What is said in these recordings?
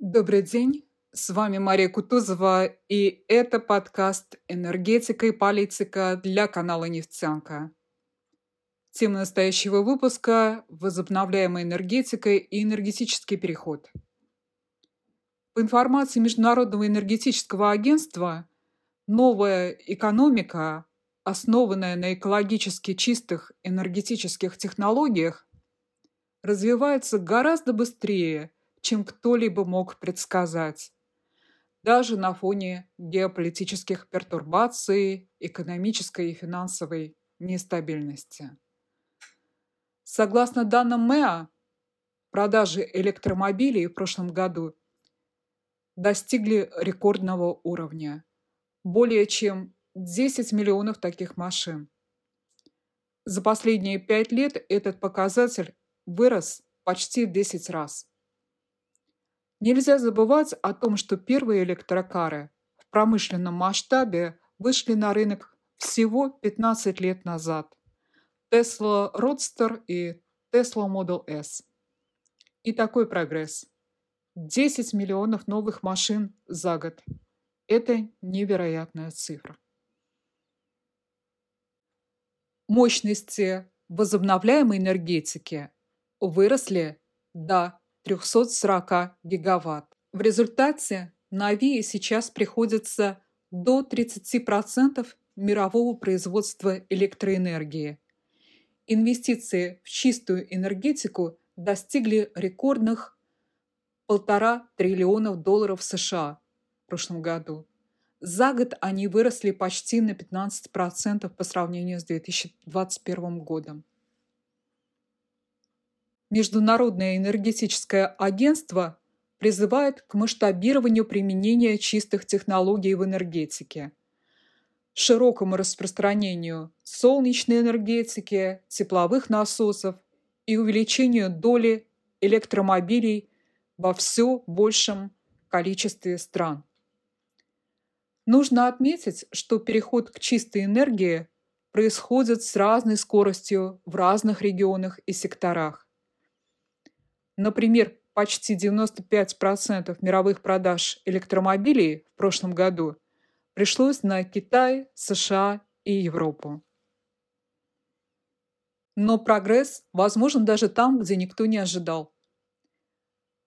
Добрый день, с вами Мария Кутузова, и это подкаст «Энергетика и политика» для канала «Нефтянка». Тема настоящего выпуска – возобновляемая энергетика и энергетический переход. По информации Международного энергетического агентства, новая экономика, основанная на экологически чистых энергетических технологиях, развивается гораздо быстрее – чем кто-либо мог предсказать. Даже на фоне геополитических пертурбаций, экономической и финансовой нестабильности. Согласно данным МЭА, продажи электромобилей в прошлом году достигли рекордного уровня. Более чем 10 миллионов таких машин. За последние пять лет этот показатель вырос почти в 10 раз. Нельзя забывать о том, что первые электрокары в промышленном масштабе вышли на рынок всего 15 лет назад. Tesla Roadster и Tesla Model S. И такой прогресс. 10 миллионов новых машин за год. Это невероятная цифра. Мощности возобновляемой энергетики выросли до 340 гигаватт. В результате на АВИ сейчас приходится до 30% мирового производства электроэнергии. Инвестиции в чистую энергетику достигли рекордных полтора триллионов долларов США в прошлом году. За год они выросли почти на 15% по сравнению с 2021 годом. Международное энергетическое агентство призывает к масштабированию применения чистых технологий в энергетике, широкому распространению солнечной энергетики, тепловых насосов и увеличению доли электромобилей во все большем количестве стран. Нужно отметить, что переход к чистой энергии происходит с разной скоростью в разных регионах и секторах. Например, почти 95% мировых продаж электромобилей в прошлом году пришлось на Китай, США и Европу. Но прогресс возможен даже там, где никто не ожидал.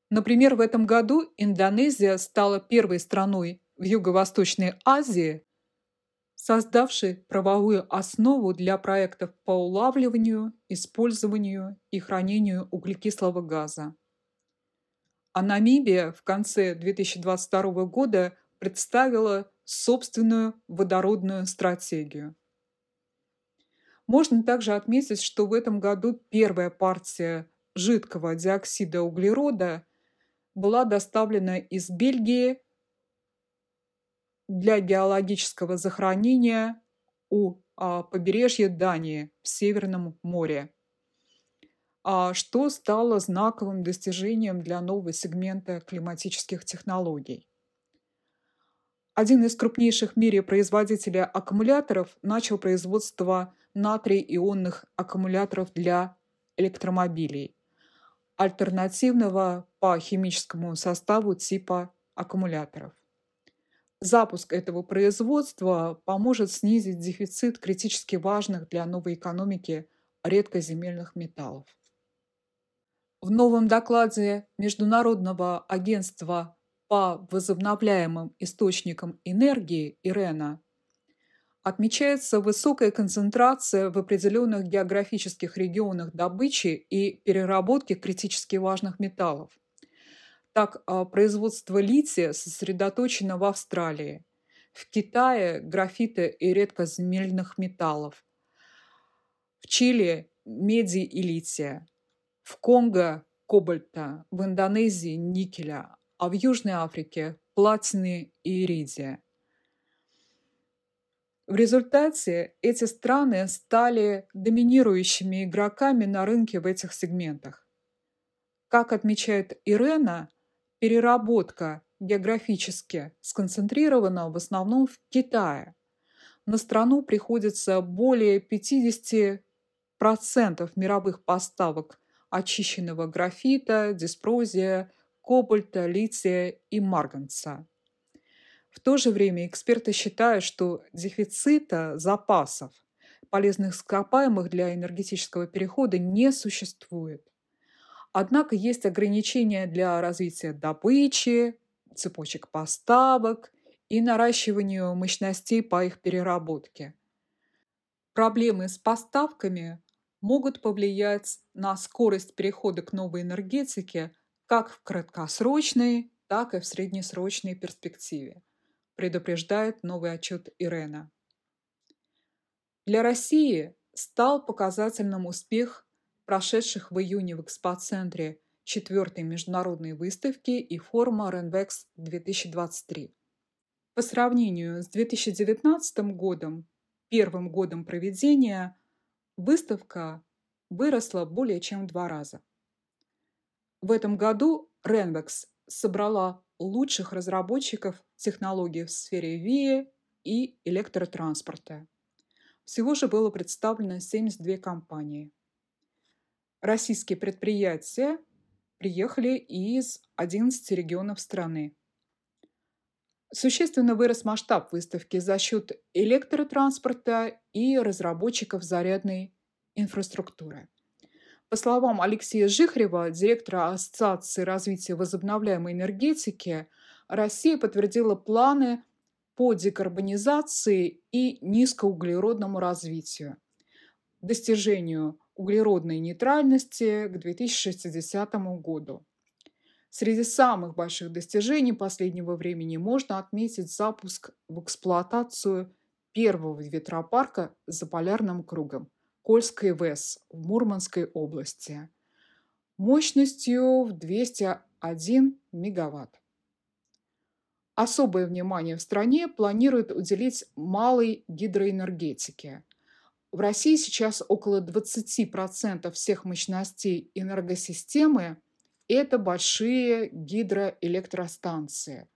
Например, в этом году Индонезия стала первой страной в Юго-Восточной Азии, создавшей правовую основу для проектов по улавливанию, использованию и хранению углекислого газа. А Намибия в конце 2022 года представила собственную водородную стратегию. Можно также отметить, что в этом году первая партия жидкого диоксида углерода была доставлена из Бельгии для геологического захоронения у а, побережья Дании в Северном море, а что стало знаковым достижением для нового сегмента климатических технологий. Один из крупнейших в мире производителей аккумуляторов начал производство натрий-ионных аккумуляторов для электромобилей, альтернативного по химическому составу типа аккумуляторов. Запуск этого производства поможет снизить дефицит критически важных для новой экономики редкоземельных металлов. В новом докладе Международного агентства по возобновляемым источникам энергии ИРЕНА отмечается высокая концентрация в определенных географических регионах добычи и переработки критически важных металлов. Так, а, производство лития сосредоточено в Австралии, в Китае – графита и редкоземельных металлов, в Чили – меди и лития, в Конго – кобальта, в Индонезии – никеля, а в Южной Африке – платины и иридия. В результате эти страны стали доминирующими игроками на рынке в этих сегментах. Как отмечает Ирена, переработка географически сконцентрирована в основном в Китае. На страну приходится более 50% мировых поставок очищенного графита, диспрозия, кобальта, лития и марганца. В то же время эксперты считают, что дефицита запасов полезных ископаемых для энергетического перехода не существует. Однако есть ограничения для развития добычи, цепочек поставок и наращиванию мощностей по их переработке. Проблемы с поставками могут повлиять на скорость перехода к новой энергетике как в краткосрочной, так и в среднесрочной перспективе, предупреждает новый отчет Ирена. Для России стал показательным успех прошедших в июне в экспоцентре четвертой международной выставки и форума RENVEX 2023. По сравнению с 2019 годом, первым годом проведения, выставка выросла более чем в два раза. В этом году RENVEX собрала лучших разработчиков технологий в сфере ВИЭ и электротранспорта. Всего же было представлено 72 компании. Российские предприятия приехали из 11 регионов страны. Существенно вырос масштаб выставки за счет электротранспорта и разработчиков зарядной инфраструктуры. По словам Алексея Жихрева, директора Ассоциации развития возобновляемой энергетики, Россия подтвердила планы по декарбонизации и низкоуглеродному развитию, достижению углеродной нейтральности к 2060 году. Среди самых больших достижений последнего времени можно отметить запуск в эксплуатацию первого ветропарка за полярным кругом Кольской ВЭС в Мурманской области мощностью в 201 мегаватт. Особое внимание в стране планируют уделить малой гидроэнергетике. В России сейчас около 20% всех мощностей энергосистемы – это большие гидроэлектростанции.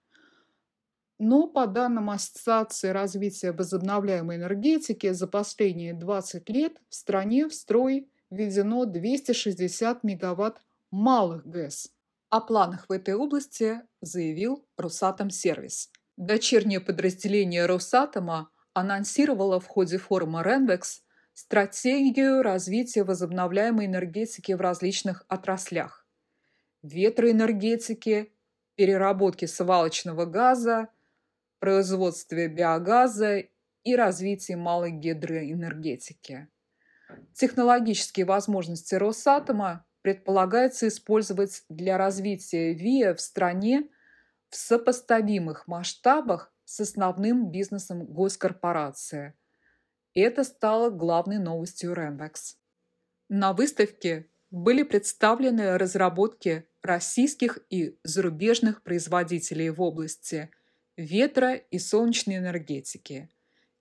Но по данным Ассоциации развития возобновляемой энергетики за последние 20 лет в стране в строй введено 260 мегаватт малых ГЭС – о планах в этой области заявил Росатом Сервис. Дочернее подразделение Росатома анонсировало в ходе форума Ренвекс стратегию развития возобновляемой энергетики в различных отраслях. Ветроэнергетики, переработки свалочного газа, производстве биогаза и развитии малой гидроэнергетики. Технологические возможности Росатома предполагается использовать для развития ВИА в стране в сопоставимых масштабах с основным бизнесом госкорпорации. Это стало главной новостью Ренвекс. На выставке были представлены разработки российских и зарубежных производителей в области ветра и солнечной энергетики,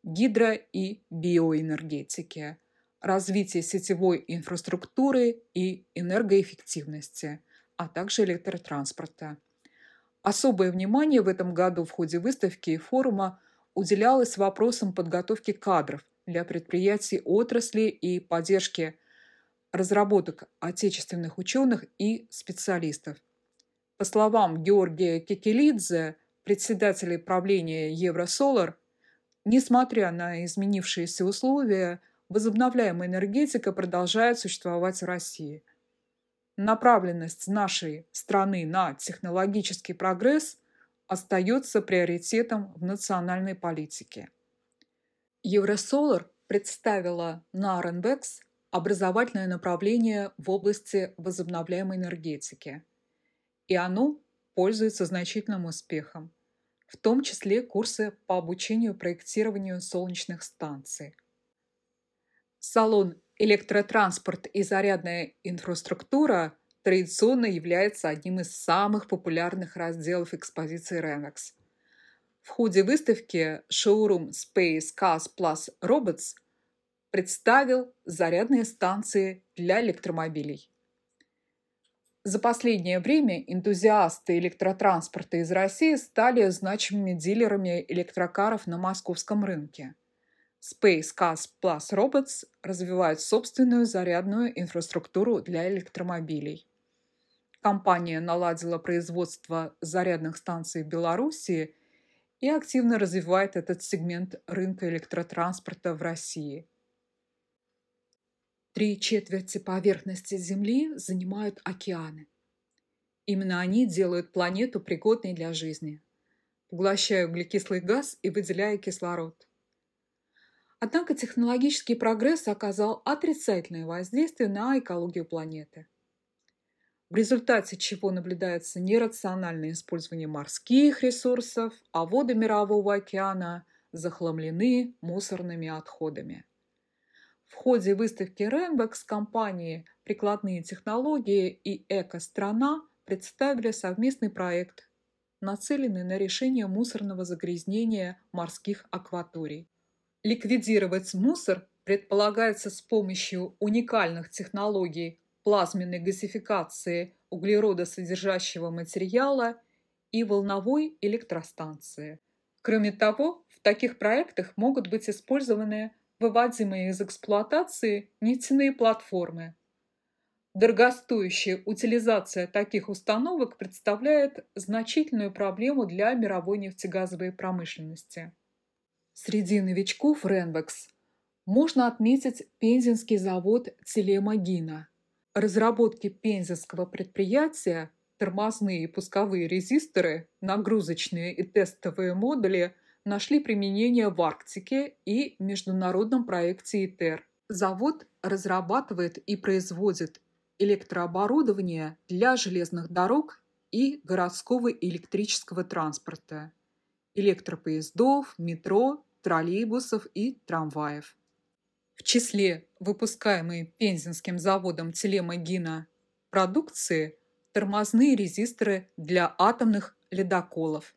гидро- и биоэнергетики, развития сетевой инфраструктуры и энергоэффективности, а также электротранспорта. Особое внимание в этом году в ходе выставки и форума уделялось вопросам подготовки кадров для предприятий отрасли и поддержки разработок отечественных ученых и специалистов. По словам Георгия Кекелидзе, председателя правления Евросолар, несмотря на изменившиеся условия – возобновляемая энергетика продолжает существовать в России. Направленность нашей страны на технологический прогресс остается приоритетом в национальной политике. Евросолар представила на Ренбекс образовательное направление в области возобновляемой энергетики. И оно пользуется значительным успехом, в том числе курсы по обучению проектированию солнечных станций – Салон «Электротранспорт и зарядная инфраструктура» традиционно является одним из самых популярных разделов экспозиции Renex. В ходе выставки шоурум Space Cars Plus Robots представил зарядные станции для электромобилей. За последнее время энтузиасты электротранспорта из России стали значимыми дилерами электрокаров на московском рынке – Space Cars Plus Robots развивает собственную зарядную инфраструктуру для электромобилей. Компания наладила производство зарядных станций в Беларуси и активно развивает этот сегмент рынка электротранспорта в России. Три четверти поверхности Земли занимают океаны. Именно они делают планету пригодной для жизни, поглощая углекислый газ и выделяя кислород. Однако технологический прогресс оказал отрицательное воздействие на экологию планеты – в результате чего наблюдается нерациональное использование морских ресурсов, а воды Мирового океана захламлены мусорными отходами. В ходе выставки Rainbox компании «Прикладные технологии» и «Эко-страна» представили совместный проект, нацеленный на решение мусорного загрязнения морских акваторий. Ликвидировать мусор предполагается с помощью уникальных технологий плазменной газификации углеродосодержащего материала и волновой электростанции. Кроме того, в таких проектах могут быть использованы выводимые из эксплуатации нефтяные платформы. Дорогостоящая утилизация таких установок представляет значительную проблему для мировой нефтегазовой промышленности. Среди новичков Ренвекс можно отметить пензенский завод Телемагина – разработке пензенского предприятия тормозные и пусковые резисторы, нагрузочные и тестовые модули нашли применение в Арктике и международном проекте ИТЕР. Завод разрабатывает и производит электрооборудование для железных дорог и городского электрического транспорта, электропоездов, метро, троллейбусов и трамваев. В числе выпускаемой Пензенским заводом Телемагина продукции тормозные резисторы для атомных ледоколов.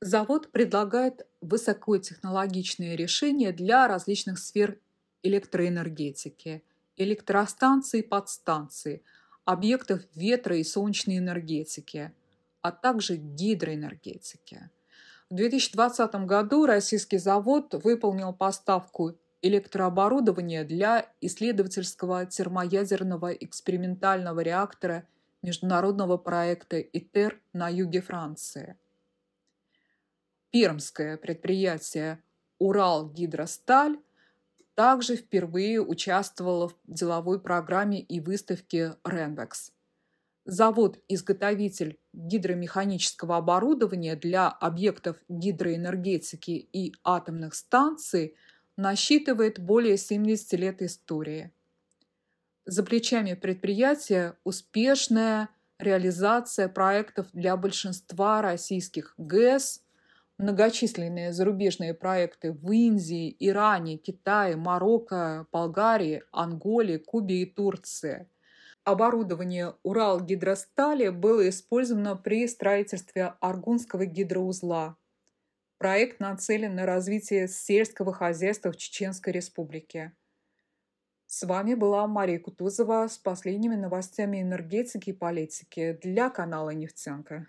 Завод предлагает высокотехнологичные решения для различных сфер электроэнергетики, электростанций и подстанций, объектов ветра и солнечной энергетики, а также гидроэнергетики. В 2020 году российский завод выполнил поставку электрооборудование для исследовательского термоядерного экспериментального реактора международного проекта ИТЕР на юге Франции. Пермское предприятие «Урал-Гидросталь» также впервые участвовало в деловой программе и выставке «Ренвекс». Завод-изготовитель гидромеханического оборудования для объектов гидроэнергетики и атомных станций – насчитывает более 70 лет истории. За плечами предприятия успешная реализация проектов для большинства российских ГЭС, многочисленные зарубежные проекты в Индии, Иране, Китае, Марокко, Болгарии, Анголе, Кубе и Турции. Оборудование Урал-гидростали было использовано при строительстве Аргунского гидроузла – Проект нацелен на развитие сельского хозяйства в Чеченской Республике. С вами была Мария Кутузова с последними новостями энергетики и политики для канала «Нефтянка».